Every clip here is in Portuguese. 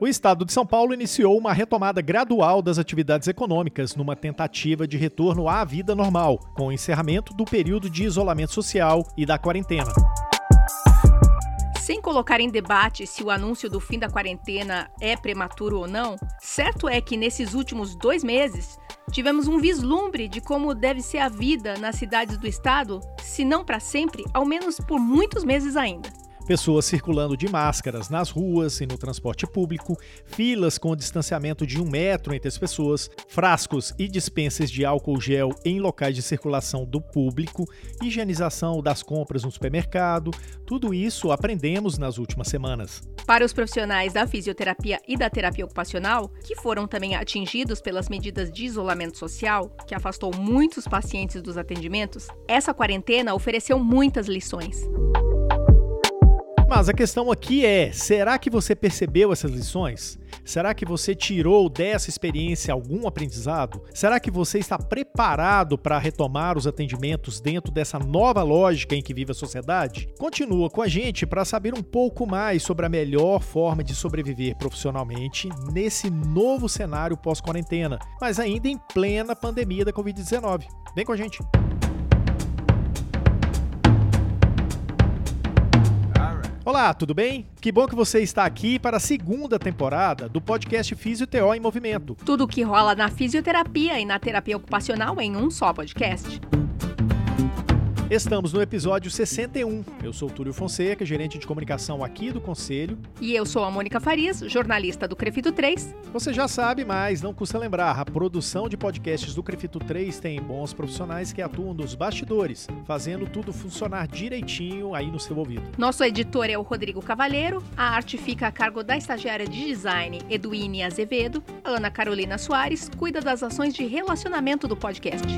O estado de São Paulo iniciou uma retomada gradual das atividades econômicas numa tentativa de retorno à vida normal, com o encerramento do período de isolamento social e da quarentena. Sem colocar em debate se o anúncio do fim da quarentena é prematuro ou não, certo é que nesses últimos dois meses tivemos um vislumbre de como deve ser a vida nas cidades do estado, se não para sempre, ao menos por muitos meses ainda pessoas circulando de máscaras nas ruas e no transporte público, filas com distanciamento de um metro entre as pessoas, frascos e dispensas de álcool gel em locais de circulação do público, higienização das compras no supermercado, tudo isso aprendemos nas últimas semanas. Para os profissionais da fisioterapia e da terapia ocupacional, que foram também atingidos pelas medidas de isolamento social, que afastou muitos pacientes dos atendimentos, essa quarentena ofereceu muitas lições. Mas a questão aqui é: será que você percebeu essas lições? Será que você tirou dessa experiência algum aprendizado? Será que você está preparado para retomar os atendimentos dentro dessa nova lógica em que vive a sociedade? Continua com a gente para saber um pouco mais sobre a melhor forma de sobreviver profissionalmente nesse novo cenário pós-quarentena, mas ainda em plena pandemia da Covid-19. Vem com a gente! Olá, tudo bem? Que bom que você está aqui para a segunda temporada do podcast Fisioteó em Movimento. Tudo o que rola na fisioterapia e na terapia ocupacional em um só podcast. Estamos no episódio 61. Eu sou Túlio Fonseca, gerente de comunicação aqui do Conselho. E eu sou a Mônica Farias, jornalista do Crefito 3. Você já sabe, mas não custa lembrar: a produção de podcasts do Crefito 3 tem bons profissionais que atuam nos bastidores, fazendo tudo funcionar direitinho aí no seu ouvido. Nosso editor é o Rodrigo Cavalheiro, a arte fica a cargo da estagiária de design Eduine Azevedo, Ana Carolina Soares cuida das ações de relacionamento do podcast.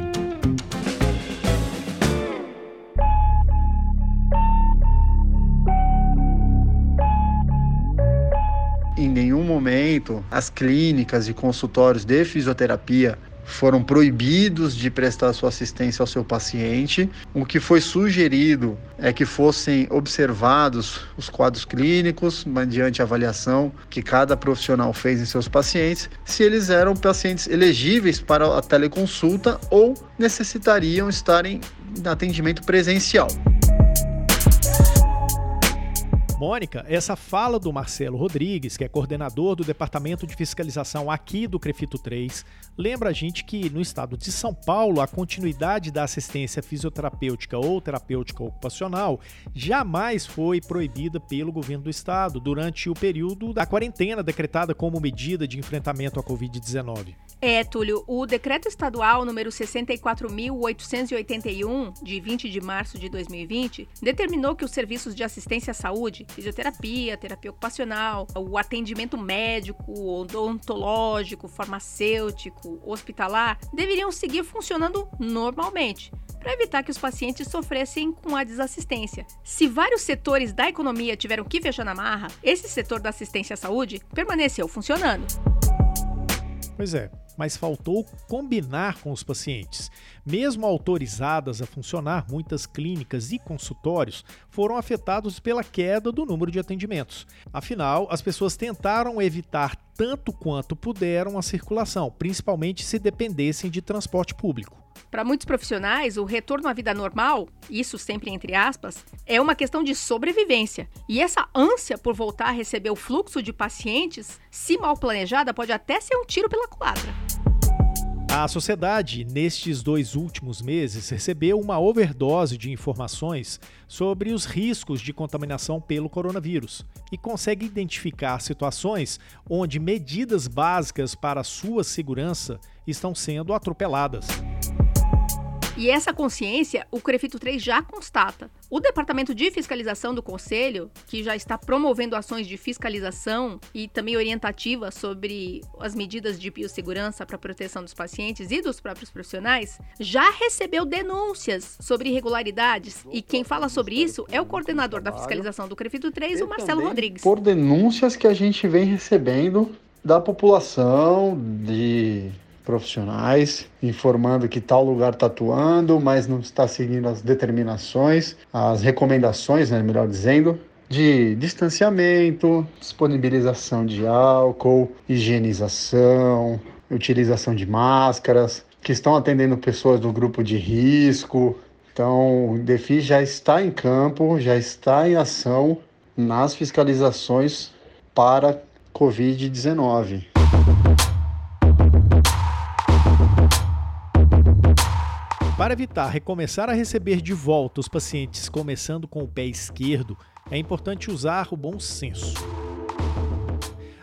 Nenhum momento as clínicas e consultórios de fisioterapia foram proibidos de prestar sua assistência ao seu paciente. O que foi sugerido é que fossem observados os quadros clínicos, mediante avaliação que cada profissional fez em seus pacientes, se eles eram pacientes elegíveis para a teleconsulta ou necessitariam estar em atendimento presencial. Mônica, essa fala do Marcelo Rodrigues, que é coordenador do Departamento de Fiscalização aqui do Crefito 3, lembra a gente que no estado de São Paulo a continuidade da assistência fisioterapêutica ou terapêutica ocupacional jamais foi proibida pelo governo do estado durante o período da quarentena decretada como medida de enfrentamento à Covid-19. É, Túlio, o decreto estadual número 64.881, de 20 de março de 2020, determinou que os serviços de assistência à saúde, fisioterapia, terapia ocupacional, o atendimento médico, odontológico, farmacêutico, hospitalar, deveriam seguir funcionando normalmente, para evitar que os pacientes sofressem com a desassistência. Se vários setores da economia tiveram que fechar na marra, esse setor da assistência à saúde permaneceu funcionando. Pois é, mas faltou combinar com os pacientes. Mesmo autorizadas a funcionar, muitas clínicas e consultórios foram afetados pela queda do número de atendimentos. Afinal, as pessoas tentaram evitar tanto quanto puderam a circulação, principalmente se dependessem de transporte público. Para muitos profissionais, o retorno à vida normal, isso sempre entre aspas, é uma questão de sobrevivência. E essa ânsia por voltar a receber o fluxo de pacientes, se mal planejada, pode até ser um tiro pela culatra. A sociedade, nestes dois últimos meses, recebeu uma overdose de informações sobre os riscos de contaminação pelo coronavírus e consegue identificar situações onde medidas básicas para sua segurança estão sendo atropeladas. E essa consciência o Crefito 3 já constata. O Departamento de Fiscalização do Conselho, que já está promovendo ações de fiscalização e também orientativa sobre as medidas de biossegurança para a proteção dos pacientes e dos próprios profissionais, já recebeu denúncias sobre irregularidades. E quem fala sobre isso é o coordenador da fiscalização do Crefito 3, o Marcelo Rodrigues. Por denúncias que a gente vem recebendo da população, de profissionais, informando que tal lugar está atuando, mas não está seguindo as determinações, as recomendações, né, melhor dizendo, de distanciamento, disponibilização de álcool, higienização, utilização de máscaras, que estão atendendo pessoas do grupo de risco. Então, o DEFI já está em campo, já está em ação nas fiscalizações para Covid-19. Para evitar recomeçar a receber de volta os pacientes começando com o pé esquerdo, é importante usar o bom senso.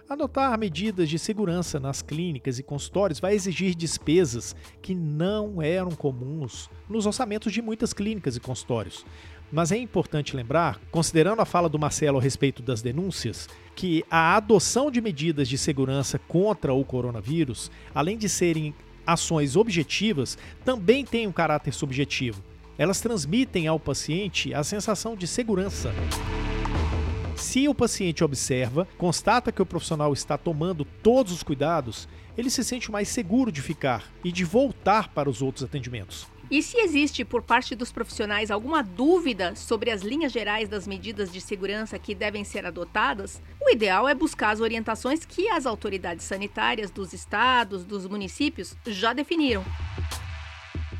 Adotar medidas de segurança nas clínicas e consultórios vai exigir despesas que não eram comuns nos orçamentos de muitas clínicas e consultórios. Mas é importante lembrar, considerando a fala do Marcelo a respeito das denúncias, que a adoção de medidas de segurança contra o coronavírus, além de serem ações objetivas, também têm um caráter subjetivo. Elas transmitem ao paciente a sensação de segurança. Se o paciente observa, constata que o profissional está tomando todos os cuidados, ele se sente mais seguro de ficar e de voltar para os outros atendimentos. E se existe por parte dos profissionais alguma dúvida sobre as linhas gerais das medidas de segurança que devem ser adotadas, o ideal é buscar as orientações que as autoridades sanitárias dos estados, dos municípios já definiram.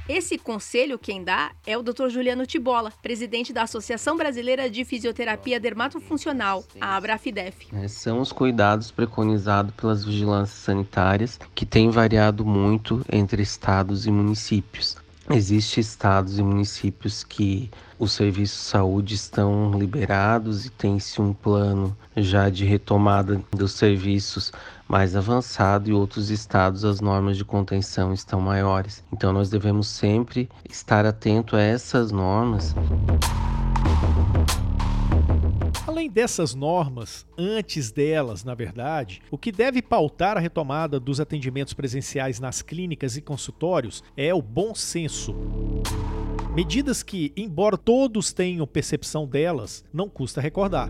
Esse conselho quem dá é o Dr. Juliano Tibola, presidente da Associação Brasileira de Fisioterapia Dermatofuncional, a Abrafidef. É, são os cuidados preconizados pelas vigilâncias sanitárias que têm variado muito entre estados e municípios. Existem estados e municípios que os serviços de saúde estão liberados e tem-se um plano já de retomada dos serviços mais avançado e outros estados as normas de contenção estão maiores. Então nós devemos sempre estar atento a essas normas. Além dessas normas, antes delas, na verdade, o que deve pautar a retomada dos atendimentos presenciais nas clínicas e consultórios é o bom senso. Medidas que, embora todos tenham percepção delas, não custa recordar.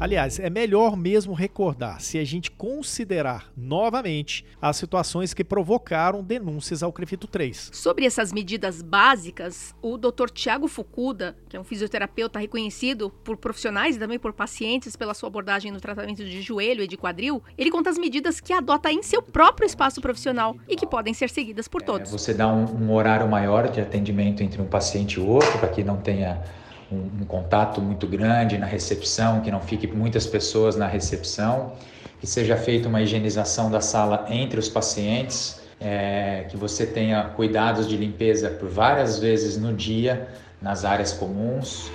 Aliás, é melhor mesmo recordar se a gente considerar novamente as situações que provocaram denúncias ao Crefito 3. Sobre essas medidas básicas, o Dr. Tiago Fukuda, que é um fisioterapeuta reconhecido por profissionais e também por pacientes pela sua abordagem no tratamento de joelho e de quadril, ele conta as medidas que adota em seu próprio espaço profissional e que podem ser seguidas por todos. É, você dá um, um horário maior de atendimento entre um paciente e outro, para que não tenha um, um contato muito grande na recepção, que não fique muitas pessoas na recepção, que seja feita uma higienização da sala entre os pacientes, é, que você tenha cuidados de limpeza por várias vezes no dia nas áreas comuns.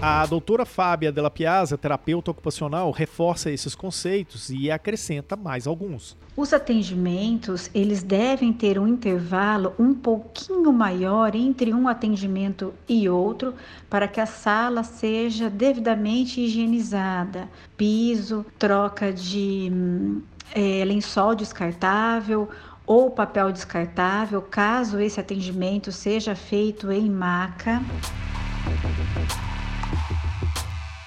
A doutora Fábia Della Piazza, terapeuta ocupacional, reforça esses conceitos e acrescenta mais alguns. Os atendimentos, eles devem ter um intervalo um pouquinho maior entre um atendimento e outro, para que a sala seja devidamente higienizada. Piso, troca de é, lençol descartável ou papel descartável, caso esse atendimento seja feito em maca.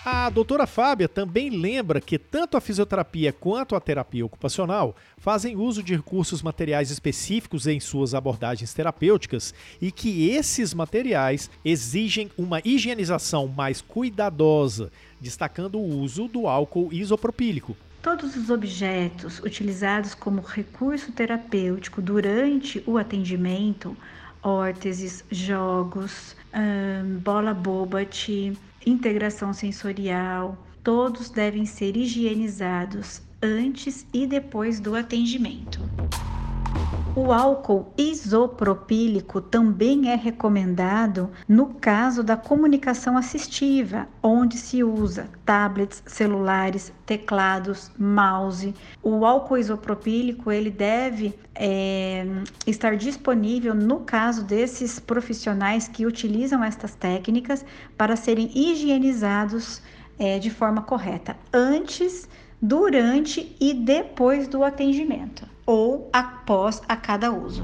A doutora Fábia também lembra que tanto a fisioterapia quanto a terapia ocupacional fazem uso de recursos materiais específicos em suas abordagens terapêuticas e que esses materiais exigem uma higienização mais cuidadosa, destacando o uso do álcool isopropílico. Todos os objetos utilizados como recurso terapêutico durante o atendimento, órteses, jogos, hum, bola bobat, integração sensorial, todos devem ser higienizados antes e depois do atendimento. O álcool isopropílico também é recomendado no caso da comunicação assistiva, onde se usa tablets, celulares, teclados, mouse. O álcool isopropílico ele deve é, estar disponível no caso desses profissionais que utilizam estas técnicas para serem higienizados é, de forma correta antes, durante e depois do atendimento ou após a cada uso.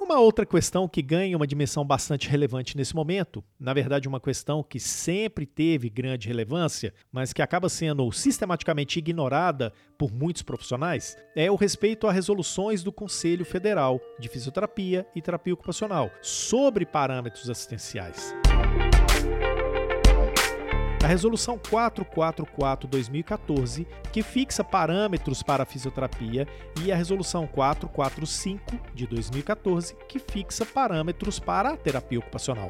Uma outra questão que ganha uma dimensão bastante relevante nesse momento, na verdade, uma questão que sempre teve grande relevância, mas que acaba sendo sistematicamente ignorada por muitos profissionais, é o respeito a resoluções do Conselho Federal de Fisioterapia e Terapia Ocupacional sobre parâmetros assistenciais. A Resolução 444-2014, que fixa parâmetros para a fisioterapia, e a Resolução 445 de 2014, que fixa parâmetros para a terapia ocupacional.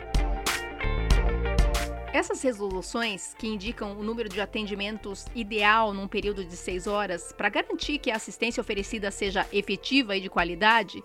Essas resoluções, que indicam o número de atendimentos ideal num período de seis horas, para garantir que a assistência oferecida seja efetiva e de qualidade,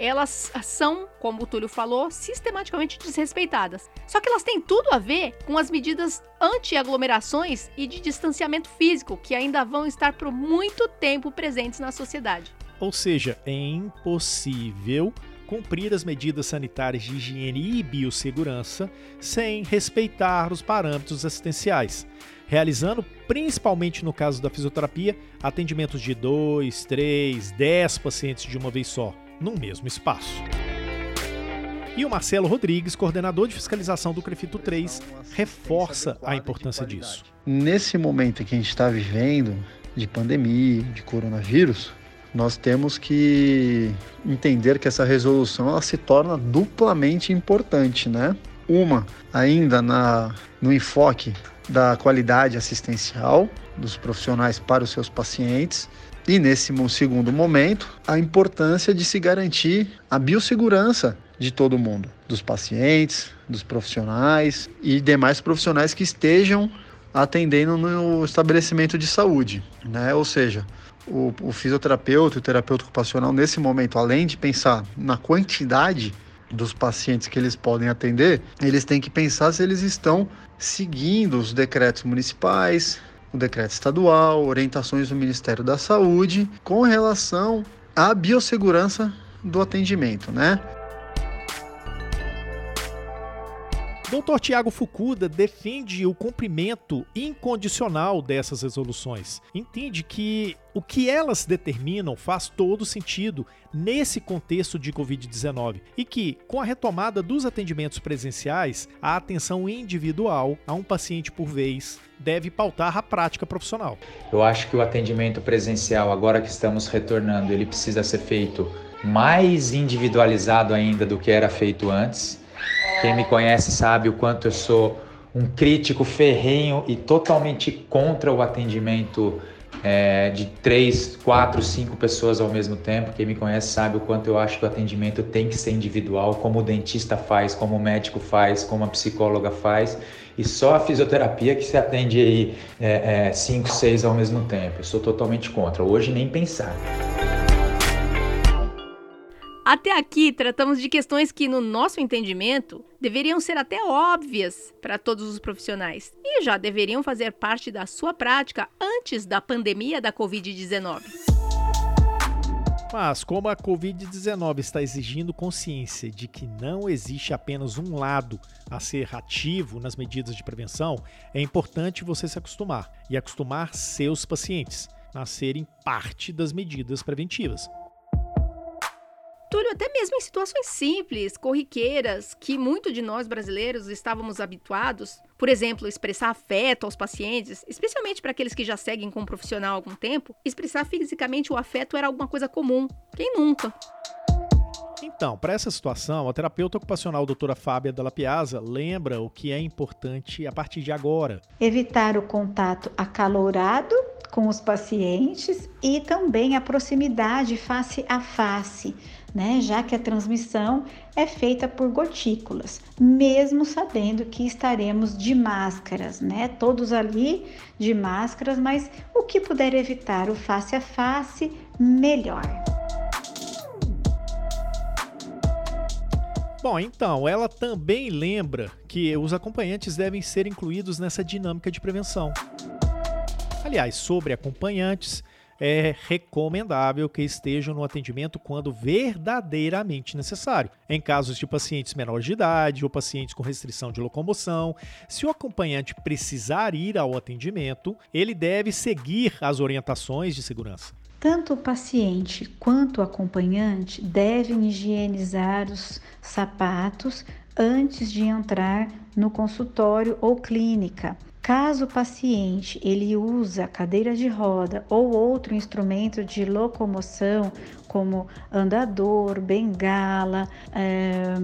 elas são, como o Túlio falou, sistematicamente desrespeitadas. Só que elas têm tudo a ver com as medidas anti-aglomerações e de distanciamento físico que ainda vão estar por muito tempo presentes na sociedade. Ou seja, é impossível cumprir as medidas sanitárias de higiene e biossegurança sem respeitar os parâmetros assistenciais, realizando, principalmente no caso da fisioterapia, atendimentos de 2, 3, 10 pacientes de uma vez só num mesmo espaço. E o Marcelo Rodrigues, coordenador de fiscalização do Crefito 3, reforça a importância disso. Nesse momento que a gente está vivendo, de pandemia, de coronavírus, nós temos que entender que essa resolução ela se torna duplamente importante, né? Uma, ainda na, no enfoque da qualidade assistencial dos profissionais para os seus pacientes, e nesse segundo momento, a importância de se garantir a biossegurança de todo mundo, dos pacientes, dos profissionais e demais profissionais que estejam atendendo no estabelecimento de saúde, né? Ou seja, o, o fisioterapeuta, o terapeuta ocupacional nesse momento, além de pensar na quantidade dos pacientes que eles podem atender, eles têm que pensar se eles estão seguindo os decretos municipais, o decreto estadual, orientações do Ministério da Saúde com relação à biossegurança do atendimento, né? Dr. Tiago Fukuda defende o cumprimento incondicional dessas resoluções. Entende que o que elas determinam faz todo sentido nesse contexto de Covid-19 e que, com a retomada dos atendimentos presenciais, a atenção individual a um paciente por vez deve pautar a prática profissional. Eu acho que o atendimento presencial, agora que estamos retornando, ele precisa ser feito mais individualizado ainda do que era feito antes quem me conhece sabe o quanto eu sou um crítico ferrenho e totalmente contra o atendimento é, de três, quatro, cinco pessoas ao mesmo tempo. Quem me conhece sabe o quanto eu acho que o atendimento tem que ser individual, como o dentista faz, como o médico faz, como a psicóloga faz. E só a fisioterapia que se atende aí é, é, cinco, seis ao mesmo tempo. Eu sou totalmente contra. Hoje nem pensar. Até aqui, tratamos de questões que, no nosso entendimento, deveriam ser até óbvias para todos os profissionais e já deveriam fazer parte da sua prática antes da pandemia da Covid-19. Mas, como a Covid-19 está exigindo consciência de que não existe apenas um lado a ser ativo nas medidas de prevenção, é importante você se acostumar e acostumar seus pacientes a serem parte das medidas preventivas. Túlio, até mesmo em situações simples, corriqueiras, que muito de nós brasileiros estávamos habituados, por exemplo, expressar afeto aos pacientes, especialmente para aqueles que já seguem com um profissional há algum tempo, expressar fisicamente o afeto era alguma coisa comum. Quem nunca? Então, para essa situação, a terapeuta ocupacional doutora Fábia Dalla Piazza lembra o que é importante a partir de agora. Evitar o contato acalorado com os pacientes e também a proximidade face a face né? Já que a transmissão é feita por gotículas, mesmo sabendo que estaremos de máscaras, né? Todos ali de máscaras, mas o que puder evitar o face a face, melhor. Bom, então, ela também lembra que os acompanhantes devem ser incluídos nessa dinâmica de prevenção. Aliás, sobre acompanhantes, é recomendável que estejam no atendimento quando verdadeiramente necessário. Em casos de pacientes menores de idade ou pacientes com restrição de locomoção, se o acompanhante precisar ir ao atendimento, ele deve seguir as orientações de segurança. Tanto o paciente quanto o acompanhante devem higienizar os sapatos antes de entrar no consultório ou clínica. Caso o paciente ele usa cadeira de roda ou outro instrumento de locomoção, como andador, bengala, é,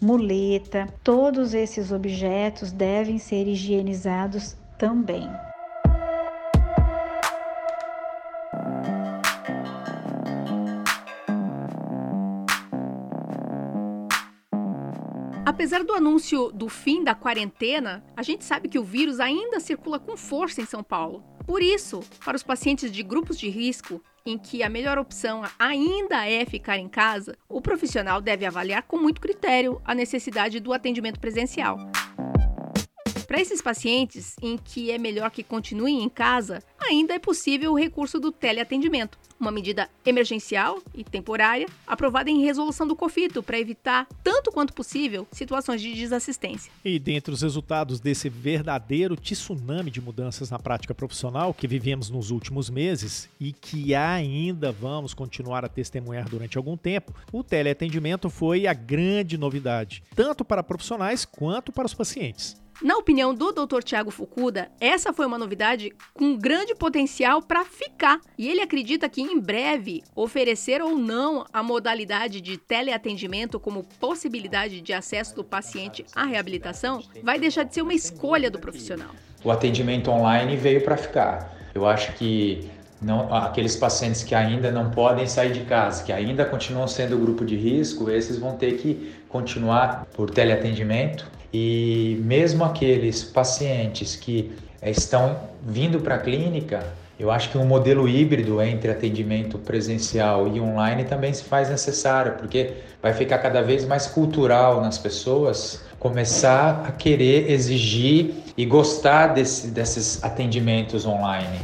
muleta, todos esses objetos devem ser higienizados também. Apesar do anúncio do fim da quarentena, a gente sabe que o vírus ainda circula com força em São Paulo. Por isso, para os pacientes de grupos de risco, em que a melhor opção ainda é ficar em casa, o profissional deve avaliar com muito critério a necessidade do atendimento presencial. Para esses pacientes em que é melhor que continuem em casa, ainda é possível o recurso do teleatendimento, uma medida emergencial e temporária aprovada em resolução do COFITO para evitar, tanto quanto possível, situações de desassistência. E dentre os resultados desse verdadeiro tsunami de mudanças na prática profissional que vivemos nos últimos meses e que ainda vamos continuar a testemunhar durante algum tempo, o teleatendimento foi a grande novidade, tanto para profissionais quanto para os pacientes. Na opinião do Dr. Tiago Fukuda, essa foi uma novidade com grande potencial para ficar, e ele acredita que em breve oferecer ou não a modalidade de teleatendimento como possibilidade de acesso do paciente à reabilitação vai deixar de ser uma escolha do profissional. O atendimento online veio para ficar. Eu acho que não, aqueles pacientes que ainda não podem sair de casa, que ainda continuam sendo grupo de risco, esses vão ter que continuar por teleatendimento e mesmo aqueles pacientes que eh, estão vindo para a clínica, eu acho que um modelo híbrido entre atendimento presencial e online também se faz necessário, porque vai ficar cada vez mais cultural nas pessoas começar a querer exigir e gostar desse, desses atendimentos online.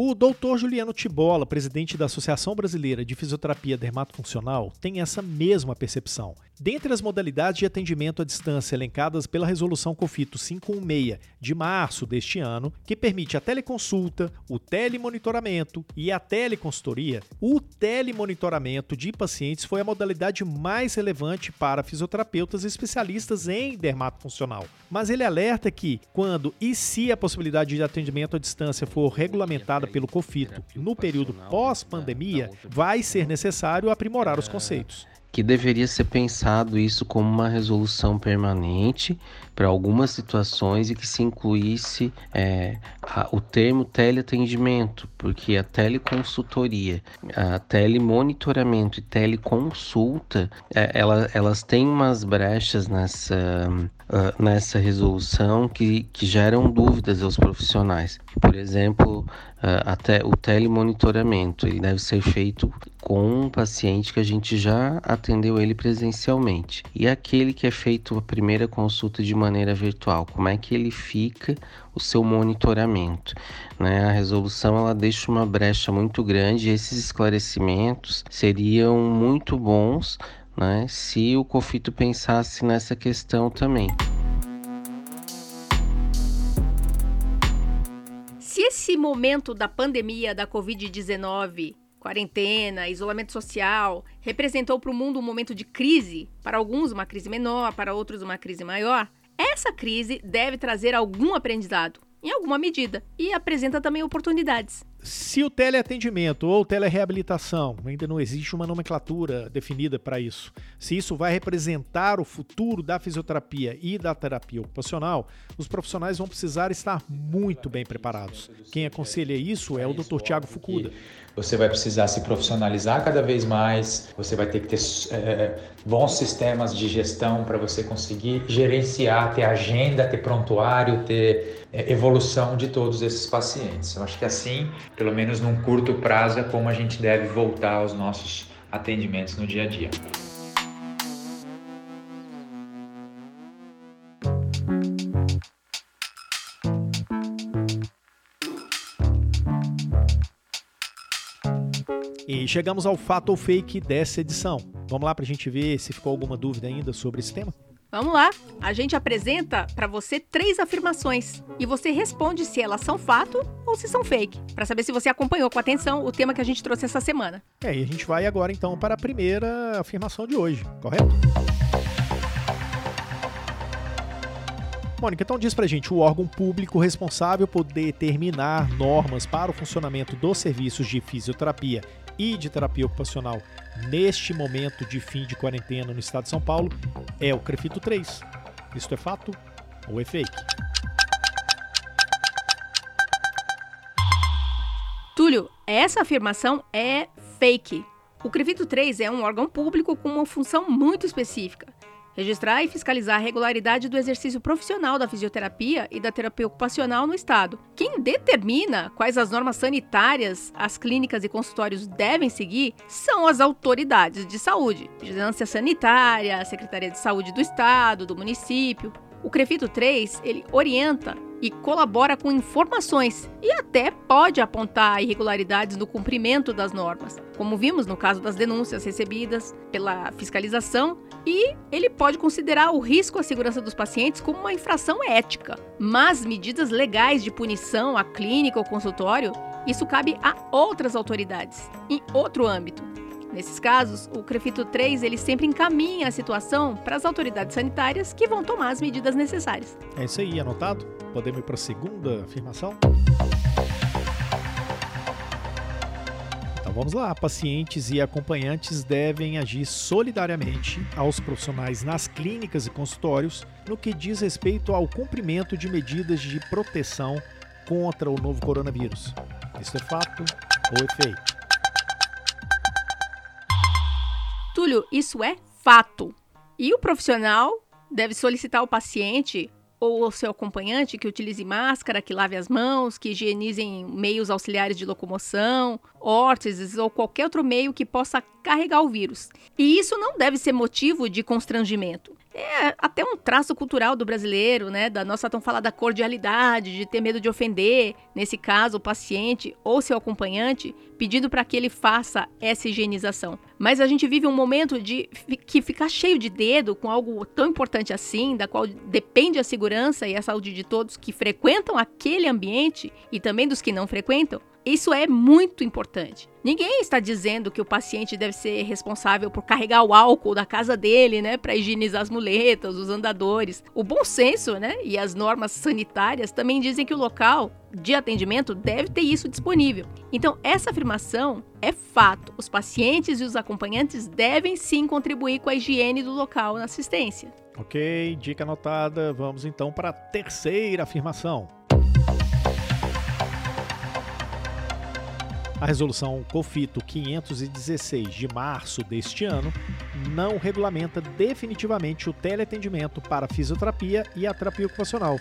O doutor Juliano Tibola, presidente da Associação Brasileira de Fisioterapia Dermatofuncional, tem essa mesma percepção. Dentre as modalidades de atendimento à distância elencadas pela Resolução COFITO 516 de março deste ano, que permite a teleconsulta, o telemonitoramento e a teleconsultoria, o telemonitoramento de pacientes foi a modalidade mais relevante para fisioterapeutas especialistas em dermatofuncional. Mas ele alerta que, quando e se a possibilidade de atendimento à distância for regulamentada pelo COFITO no período pós-pandemia, vai ser necessário aprimorar os conceitos. que deveria ser pensado isso como uma resolução permanente para algumas situações e que se incluísse é, a, o termo teleatendimento, porque a teleconsultoria, a telemonitoramento e teleconsulta, é, ela, elas têm umas brechas nessa, uh, nessa resolução que, que geram dúvidas aos profissionais. Por exemplo, uh, até o telemonitoramento, ele deve ser feito com um paciente que a gente já atendeu ele presencialmente. E aquele que é feito a primeira consulta de maneira virtual, como é que ele fica o seu monitoramento? Né? A resolução ela deixa uma brecha muito grande e esses esclarecimentos seriam muito bons né, se o COFITO pensasse nessa questão também. Se esse momento da pandemia da Covid-19 quarentena, isolamento social, representou para o mundo um momento de crise, para alguns uma crise menor, para outros uma crise maior, essa crise deve trazer algum aprendizado, em alguma medida, e apresenta também oportunidades. Se o teleatendimento ou telereabilitação, ainda não existe uma nomenclatura definida para isso, se isso vai representar o futuro da fisioterapia e da terapia ocupacional, os profissionais vão precisar estar muito bem preparados. Quem aconselha isso é o Dr. Tiago Fukuda. Você vai precisar se profissionalizar cada vez mais, você vai ter que ter é, bons sistemas de gestão para você conseguir gerenciar, ter agenda, ter prontuário, ter é, evolução de todos esses pacientes. Eu acho que assim, pelo menos num curto prazo, é como a gente deve voltar aos nossos atendimentos no dia a dia. E chegamos ao fato ou fake dessa edição. Vamos lá para a gente ver se ficou alguma dúvida ainda sobre esse tema? Vamos lá! A gente apresenta para você três afirmações e você responde se elas são fato ou se são fake, para saber se você acompanhou com atenção o tema que a gente trouxe essa semana. É, e a gente vai agora então para a primeira afirmação de hoje, correto? Mônica, então diz pra gente, o órgão público responsável por determinar normas para o funcionamento dos serviços de fisioterapia e de terapia ocupacional neste momento de fim de quarentena no estado de São Paulo é o Crefito 3. Isto é fato ou é fake? Túlio, essa afirmação é fake. O Crefito 3 é um órgão público com uma função muito específica. Registrar e fiscalizar a regularidade do exercício profissional da fisioterapia e da terapia ocupacional no Estado. Quem determina quais as normas sanitárias as clínicas e consultórios devem seguir são as autoridades de saúde, Vigilância Sanitária, Secretaria de Saúde do Estado, do município. O Crefito 3, ele orienta e colabora com informações e até pode apontar irregularidades no cumprimento das normas, como vimos no caso das denúncias recebidas pela fiscalização, e ele pode considerar o risco à segurança dos pacientes como uma infração ética. Mas medidas legais de punição à clínica ou consultório, isso cabe a outras autoridades, em outro âmbito. Nesses casos, o Crefito 3 ele sempre encaminha a situação para as autoridades sanitárias que vão tomar as medidas necessárias. É isso aí, anotado? Podemos ir para a segunda afirmação? Vamos lá. Pacientes e acompanhantes devem agir solidariamente aos profissionais nas clínicas e consultórios no que diz respeito ao cumprimento de medidas de proteção contra o novo coronavírus. Isso é fato ou é fake? Túlio, isso é fato. E o profissional deve solicitar ao paciente ou ao seu acompanhante que utilize máscara, que lave as mãos, que higienizem meios auxiliares de locomoção, órteses ou qualquer outro meio que possa carregar o vírus. E isso não deve ser motivo de constrangimento é até um traço cultural do brasileiro, né? Da nossa tão falada cordialidade, de ter medo de ofender, nesse caso, o paciente ou seu acompanhante, pedindo para que ele faça essa higienização. Mas a gente vive um momento de que ficar cheio de dedo com algo tão importante assim, da qual depende a segurança e a saúde de todos que frequentam aquele ambiente e também dos que não frequentam, isso é muito importante. Ninguém está dizendo que o paciente deve ser responsável por carregar o álcool da casa dele, né, para higienizar as muletas, os andadores. O bom senso, né, e as normas sanitárias também dizem que o local de atendimento deve ter isso disponível. Então, essa afirmação é fato. Os pacientes e os acompanhantes devem sim contribuir com a higiene do local na assistência. Ok, dica anotada. Vamos então para a terceira afirmação. A resolução COFITO 516 de março deste ano não regulamenta definitivamente o teleatendimento para fisioterapia e a terapia ocupacional.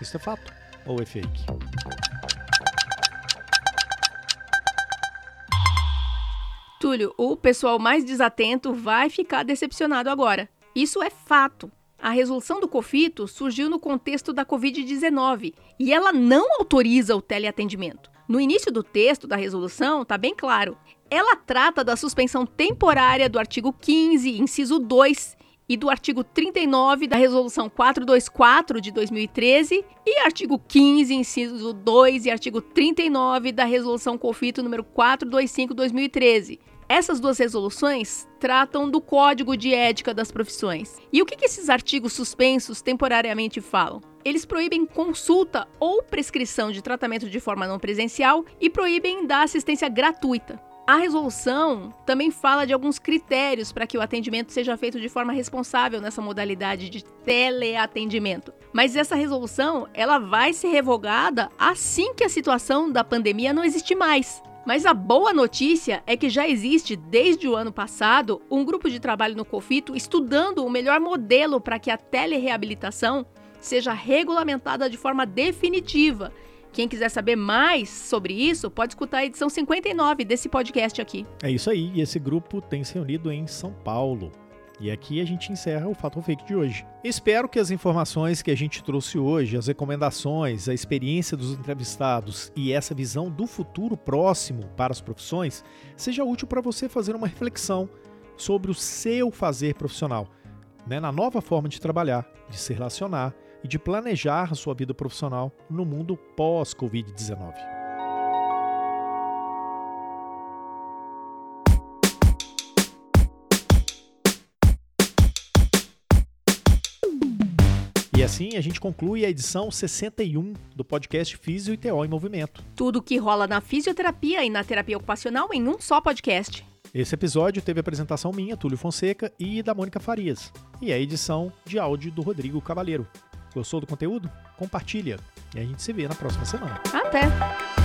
Isso é fato ou é fake? Túlio, o pessoal mais desatento vai ficar decepcionado agora. Isso é fato. A resolução do COFITO surgiu no contexto da Covid-19 e ela não autoriza o teleatendimento. No início do texto da resolução, está bem claro. Ela trata da suspensão temporária do artigo 15, inciso 2, e do artigo 39 da Resolução 424 de 2013 e artigo 15, inciso 2 e artigo 39 da Resolução COFITO número 425/2013. Essas duas resoluções tratam do Código de Ética das Profissões. E o que, que esses artigos suspensos temporariamente falam? Eles proíbem consulta ou prescrição de tratamento de forma não presencial e proíbem da assistência gratuita. A resolução também fala de alguns critérios para que o atendimento seja feito de forma responsável nessa modalidade de teleatendimento. Mas essa resolução, ela vai ser revogada assim que a situação da pandemia não existe mais. Mas a boa notícia é que já existe desde o ano passado um grupo de trabalho no COFITO estudando o melhor modelo para que a telereabilitação seja regulamentada de forma definitiva. Quem quiser saber mais sobre isso, pode escutar a edição 59 desse podcast aqui. É isso aí, e esse grupo tem se reunido em São Paulo. E aqui a gente encerra o Fato Fake de hoje. Espero que as informações que a gente trouxe hoje, as recomendações, a experiência dos entrevistados e essa visão do futuro próximo para as profissões seja útil para você fazer uma reflexão sobre o seu fazer profissional, né, na nova forma de trabalhar, de se relacionar e de planejar a sua vida profissional no mundo pós-Covid-19. E assim a gente conclui a edição 61 do podcast Físio e TO em Movimento. Tudo o que rola na fisioterapia e na terapia ocupacional em um só podcast. Esse episódio teve apresentação minha, Túlio Fonseca, e da Mônica Farias e a edição de áudio do Rodrigo Cavaleiro. Gostou do conteúdo? Compartilha. E a gente se vê na próxima semana. Até!